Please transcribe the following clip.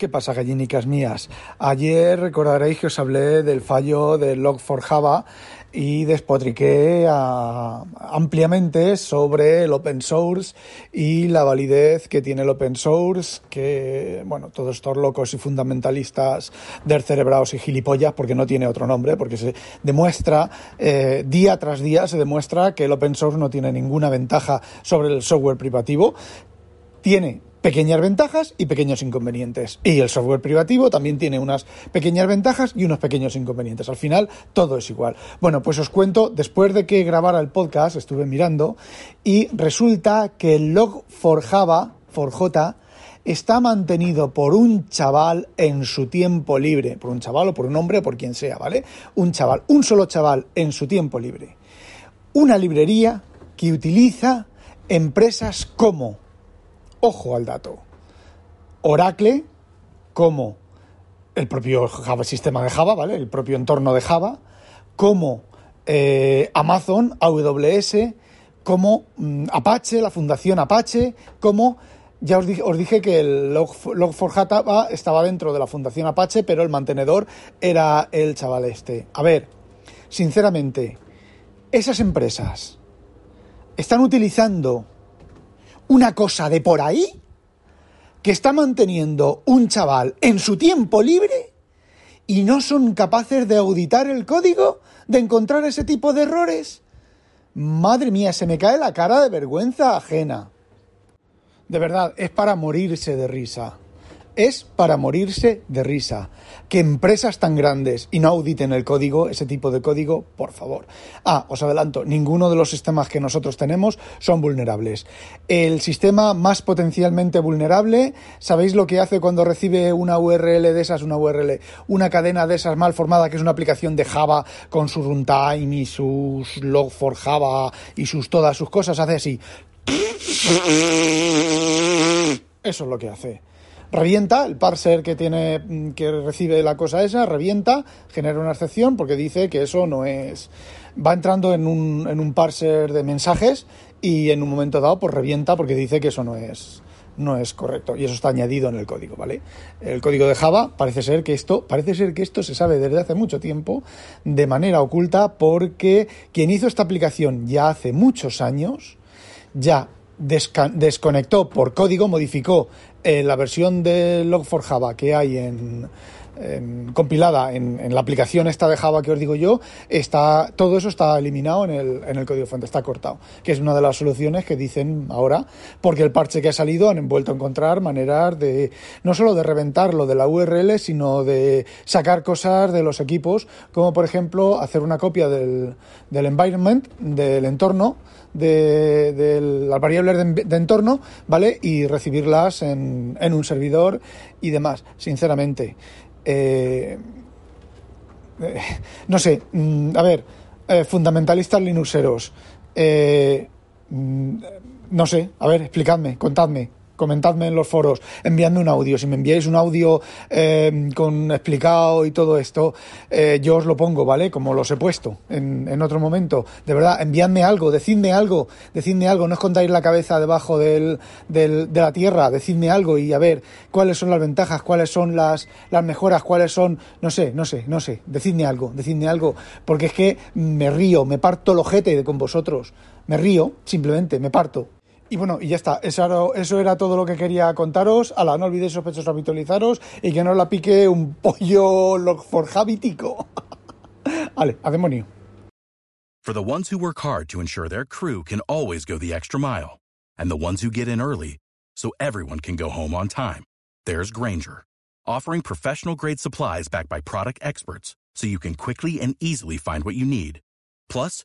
¿Qué pasa, gallinicas mías? Ayer recordaréis que os hablé del fallo del Log4Java y despotriqué ah, ampliamente sobre el open source y la validez que tiene el open source, que, bueno, todos estos locos y fundamentalistas cerebrados y gilipollas, porque no tiene otro nombre, porque se demuestra, eh, día tras día se demuestra que el open source no tiene ninguna ventaja sobre el software privativo, tiene pequeñas ventajas y pequeños inconvenientes. Y el software privativo también tiene unas pequeñas ventajas y unos pequeños inconvenientes. Al final, todo es igual. Bueno, pues os cuento, después de que grabara el podcast, estuve mirando y resulta que el log for Java, for J, está mantenido por un chaval en su tiempo libre, por un chaval o por un hombre por quien sea, ¿vale? Un chaval, un solo chaval en su tiempo libre. Una librería que utiliza empresas como Ojo al dato. Oracle como el propio Java, sistema de Java, ¿vale? El propio entorno de Java, como eh, Amazon, AWS, como mm, Apache, la fundación Apache, como ya os dije, os dije que el Log4j estaba dentro de la fundación Apache, pero el mantenedor era el chaval este. A ver, sinceramente, esas empresas están utilizando una cosa de por ahí que está manteniendo un chaval en su tiempo libre y no son capaces de auditar el código, de encontrar ese tipo de errores. Madre mía, se me cae la cara de vergüenza ajena. De verdad, es para morirse de risa es para morirse de risa. Que empresas tan grandes y no auditen el código, ese tipo de código, por favor. Ah, os adelanto, ninguno de los sistemas que nosotros tenemos son vulnerables. El sistema más potencialmente vulnerable, ¿sabéis lo que hace cuando recibe una URL de esas, una URL, una cadena de esas mal formada, que es una aplicación de Java con su runtime y sus log for Java y sus todas sus cosas? Hace así. Eso es lo que hace revienta, el parser que tiene, mm, que recibe la cosa esa, revienta, genera una excepción porque dice que eso no es, va entrando en un, en un parser de mensajes y en un momento dado pues revienta porque dice que eso no es, no es correcto y eso está añadido en el código, ¿vale? El código de Java parece ser que esto, parece ser que esto se sabe desde hace mucho tiempo de manera oculta porque quien hizo esta aplicación ya hace muchos años ya desconectó por código, modificó eh, la versión de Log4Java que hay en, compilada en, la aplicación esta de Java que os digo yo, está, todo eso está eliminado en el, en el código fuente, está cortado, que es una de las soluciones que dicen ahora, porque el parche que ha salido han vuelto a encontrar maneras de, no solo de reventar lo de la URL, sino de sacar cosas de los equipos, como por ejemplo hacer una copia del, del environment, del entorno, de, las variables de, entorno, ¿vale? Y recibirlas en, en un servidor y demás, sinceramente. Eh, eh, no sé, mm, a ver, eh, fundamentalistas linuxeros. Mm, no sé, a ver, explicadme, contadme comentadme en los foros, enviadme un audio. Si me enviáis un audio eh, con explicado y todo esto, eh, yo os lo pongo, ¿vale? Como los he puesto en, en, otro momento. De verdad, enviadme algo, decidme algo, decidme algo. No os contáis la cabeza debajo del, del, de la tierra, decidme algo y a ver cuáles son las ventajas, cuáles son las, las mejoras, cuáles son, no sé, no sé, no sé. Decidme algo, decidme algo, porque es que me río, me parto el ojete con vosotros. Me río, simplemente, me parto. Y bueno, y ya está. Eso era, todo lo que quería contaros. Ala, no olvidéis sospechosos habitualizaros y que no la pique un pollo log4javitico. Ale, a demonio. For the ones who work hard to ensure their crew can always go the extra mile, and the ones who get in early so everyone can go home on time, there's Granger, offering professional grade supplies backed by product experts so you can quickly and easily find what you need. Plus,